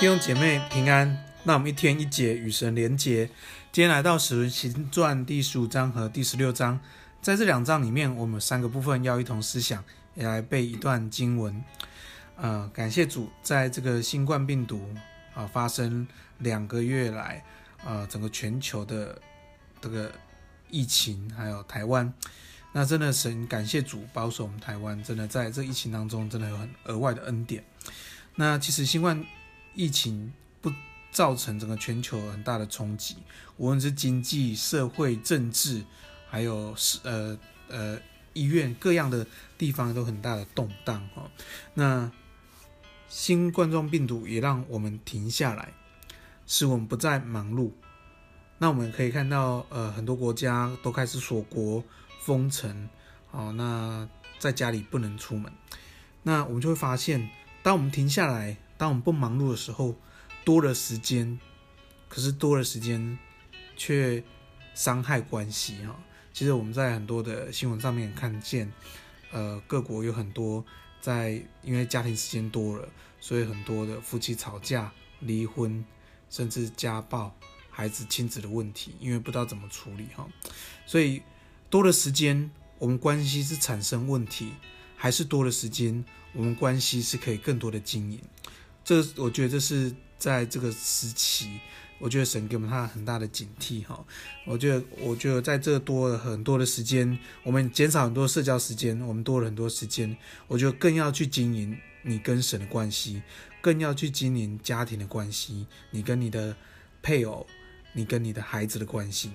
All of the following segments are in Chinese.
弟兄姐妹平安，那我们一天一节与神连结。今天来到《使徒行传》第十五章和第十六章，在这两章里面，我们三个部分要一同思想，也来背一段经文。呃，感谢主，在这个新冠病毒啊、发生两个月来，呃，整个全球的这个疫情，还有台湾，那真的神感谢主保守我们台湾，真的在这疫情当中，真的有很额外的恩典。那其实新冠疫情不造成整个全球很大的冲击，无论是经济、社会、政治，还有是呃呃医院各样的地方都很大的动荡哈。那新冠状病毒也让我们停下来，使我们不再忙碌。那我们可以看到，呃，很多国家都开始锁国、封城，哦，那在家里不能出门。那我们就会发现，当我们停下来。当我们不忙碌的时候，多了时间，可是多了时间却伤害关系哈。其实我们在很多的新闻上面看见，呃，各国有很多在因为家庭时间多了，所以很多的夫妻吵架、离婚，甚至家暴、孩子亲子的问题，因为不知道怎么处理哈。所以多了时间，我们关系是产生问题，还是多了时间，我们关系是可以更多的经营？这我觉得这是在这个时期，我觉得神给我们他很大的警惕哈。我觉得，我觉得在这多了很多的时间，我们减少很多社交时间，我们多了很多时间。我觉得更要去经营你跟神的关系，更要去经营家庭的关系，你跟你的配偶，你跟你的孩子的关系，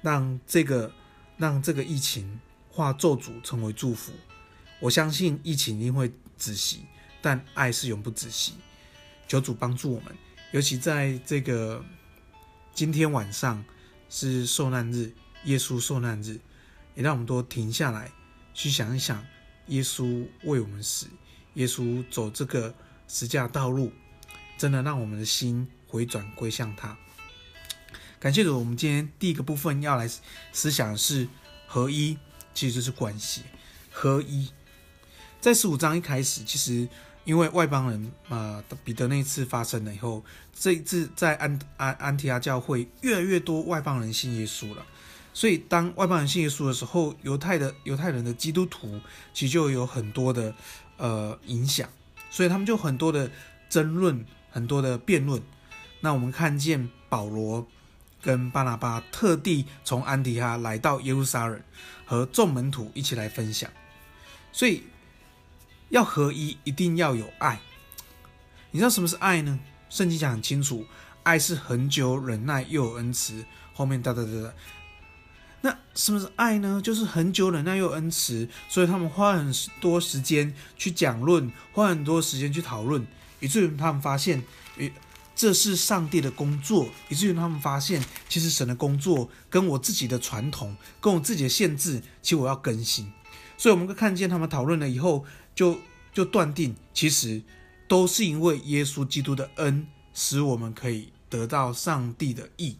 让这个让这个疫情化咒诅成为祝福。我相信疫情一定会止息。但爱是永不止息，求主帮助我们，尤其在这个今天晚上是受难日，耶稣受难日，也让我们都停下来去想一想，耶稣为我们死，耶稣走这个十架道路，真的让我们的心回转归向他。感谢主，我们今天第一个部分要来思想的是合一，其实就是关系，合一。在十五章一开始，其实。因为外邦人啊，彼得那一次发生了以后，这一次在安安安提阿教会越来越多外邦人信耶稣了。所以当外邦人信耶稣的时候，犹太的犹太人的基督徒其实就有很多的呃影响，所以他们就很多的争论，很多的辩论。那我们看见保罗跟巴拿巴特地从安提阿来到耶路撒冷，和众门徒一起来分享，所以。要合一，一定要有爱。你知道什么是爱呢？圣经讲很清楚，爱是恒久忍耐，又有恩慈。后面哒哒哒哒。那什么是爱呢？就是恒久忍耐又有恩慈。所以他们花很多时间去讲论，花很多时间去讨论，以至于他们发现，这是上帝的工作。以至于他们发现，其实神的工作跟我自己的传统，跟我自己的限制，其实我要更新。所以我们会看见他们讨论了以后。就就断定，其实都是因为耶稣基督的恩，使我们可以得到上帝的义。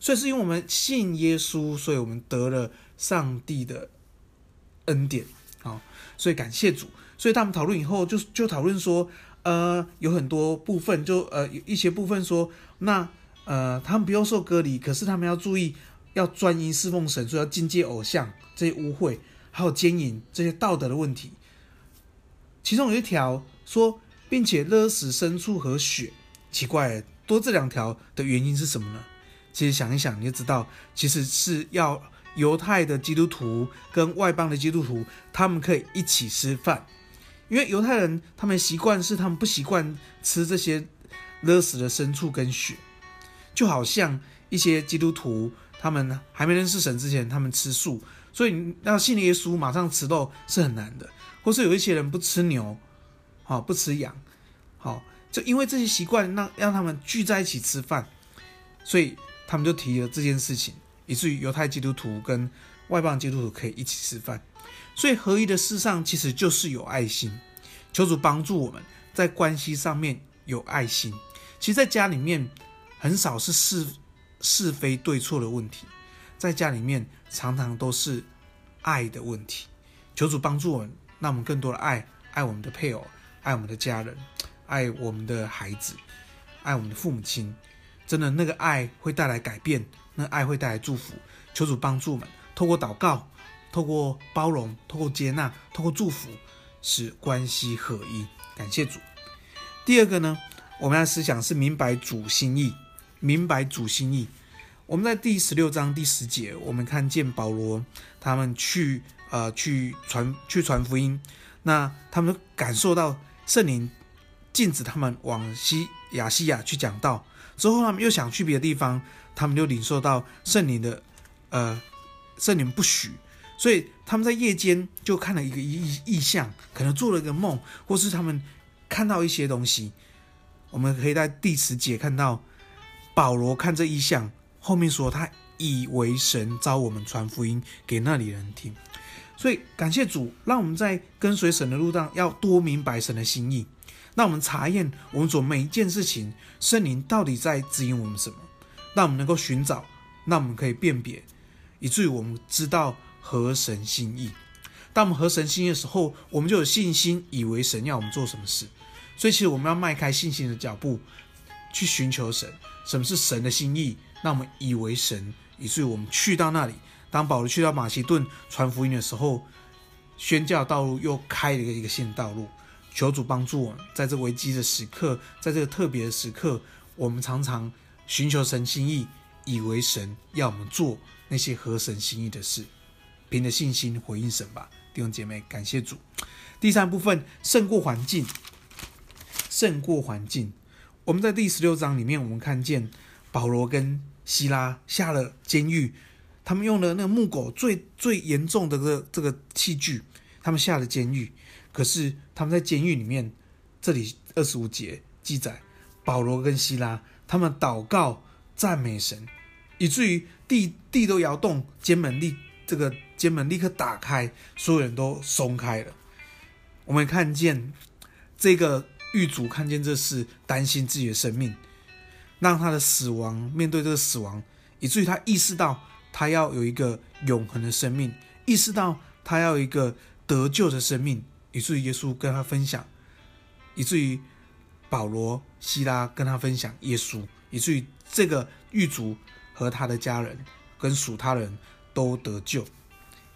所以是因为我们信耶稣，所以我们得了上帝的恩典。好，所以感谢主。所以他们讨论以后就，就讨论说，呃，有很多部分就，呃有一些部分说，那呃他们不用受隔离，可是他们要注意，要专一侍奉神，所以要禁戒偶像这些污秽，还有奸淫这些道德的问题。其中有一条说，并且勒死牲畜和血，奇怪，多这两条的原因是什么呢？其实想一想你就知道，其实是要犹太的基督徒跟外邦的基督徒，他们可以一起吃饭，因为犹太人他们习惯是他们不习惯吃这些勒死的牲畜跟血，就好像一些基督徒他们还没认识神之前，他们吃素，所以要信耶稣马上吃肉是很难的。或是有一些人不吃牛，好不吃羊，好，就因为这些习惯，让让他们聚在一起吃饭，所以他们就提了这件事情，以至于犹太基督徒跟外邦基督徒可以一起吃饭。所以合一的事上其实就是有爱心，求主帮助我们在关系上面有爱心。其实，在家里面很少是是是非对错的问题，在家里面常常都是爱的问题。求主帮助我们。让我们更多的爱，爱我们的配偶，爱我们的家人，爱我们的孩子，爱我们的父母亲。真的，那个爱会带来改变，那爱会带来祝福。求主帮助我们，透过祷告，透过包容，透过接纳，透过祝福，使关系合一。感谢主。第二个呢，我们的思想是明白主心意，明白主心意。我们在第十六章第十节，我们看见保罗他们去呃去传去传福音，那他们感受到圣灵禁止他们往西亚西亚去讲道，之后他们又想去别的地方，他们就领受到圣灵的呃圣灵不许，所以他们在夜间就看了一个异异象，可能做了一个梦，或是他们看到一些东西。我们可以在第十节看到保罗看这异象。后面说，他以为神召我们传福音给那里人听，所以感谢主，让我们在跟随神的路上要多明白神的心意。让我们查验我们做每一件事情，圣灵到底在指引我们什么？让我们能够寻找，让我们可以辨别，以至于我们知道合神心意。当我们合神心意的时候，我们就有信心，以为神要我们做什么事。所以，其实我们要迈开信心的脚步，去寻求神。什么是神的心意？那我们以为神，以至于我们去到那里。当保罗去到马其顿传福音的时候，宣教道路又开了一个一个新的道路。求主帮助我们，在这危机的时刻，在这个特别的时刻，我们常常寻求神心意，以为神要我们做那些合神心意的事，凭着信心回应神吧，弟兄姐妹，感谢主。第三部分，胜过环境，胜过环境。我们在第十六章里面，我们看见保罗跟希拉下了监狱，他们用了那个木狗最最严重的这个这个器具，他们下了监狱。可是他们在监狱里面，这里二十五节记载，保罗跟希拉他们祷告赞美神，以至于地地都摇动，监门立这个监门立刻打开，所有人都松开了。我们看见这个狱卒看见这事，担心自己的生命。让他的死亡面对这个死亡，以至于他意识到他要有一个永恒的生命，意识到他要有一个得救的生命，以至于耶稣跟他分享，以至于保罗、希拉跟他分享耶稣，以至于这个狱卒和他的家人跟属他人都得救。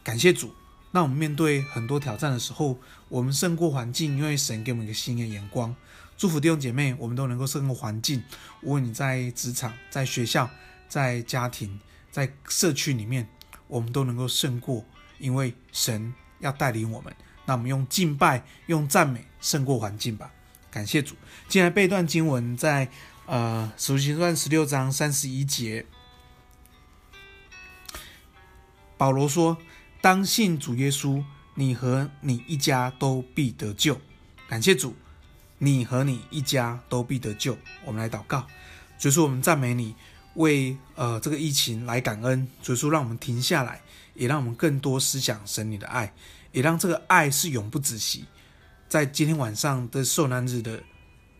感谢主，让我们面对很多挑战的时候，我们胜过环境，因为神给我们一个新的眼光。祝福弟兄姐妹，我们都能够胜过环境。无论你在职场、在学校、在家庭、在社区里面，我们都能够胜过，因为神要带领我们。那我们用敬拜、用赞美胜过环境吧。感谢主。接下来背一段经文在，呃《使徒行传》十六章三十一节，保罗说：“当信主耶稣，你和你一家都必得救。”感谢主。你和你一家都必得救。我们来祷告，主说：“我们赞美你，为呃这个疫情来感恩。主说：“让我们停下来，也让我们更多思想神你的爱，也让这个爱是永不止息。在今天晚上的受难日的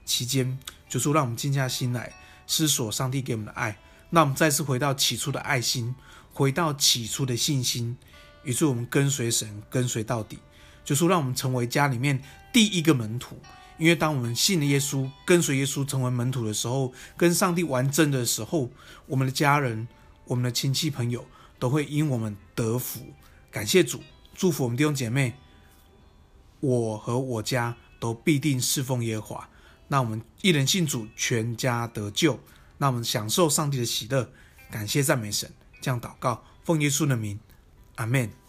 期间，主说：“让我们静下心来思索上帝给我们的爱，让我们再次回到起初的爱心，回到起初的信心，于是我们跟随神，跟随到底。主说：“让我们成为家里面第一个门徒。”因为当我们信了耶稣，跟随耶稣成为门徒的时候，跟上帝玩真的时候，我们的家人、我们的亲戚朋友都会因我们得福。感谢主，祝福我们弟兄姐妹，我和我家都必定侍奉耶和华。那我们一人信主，全家得救。那我们享受上帝的喜乐，感谢赞美神。这样祷告，奉耶稣的名，阿门。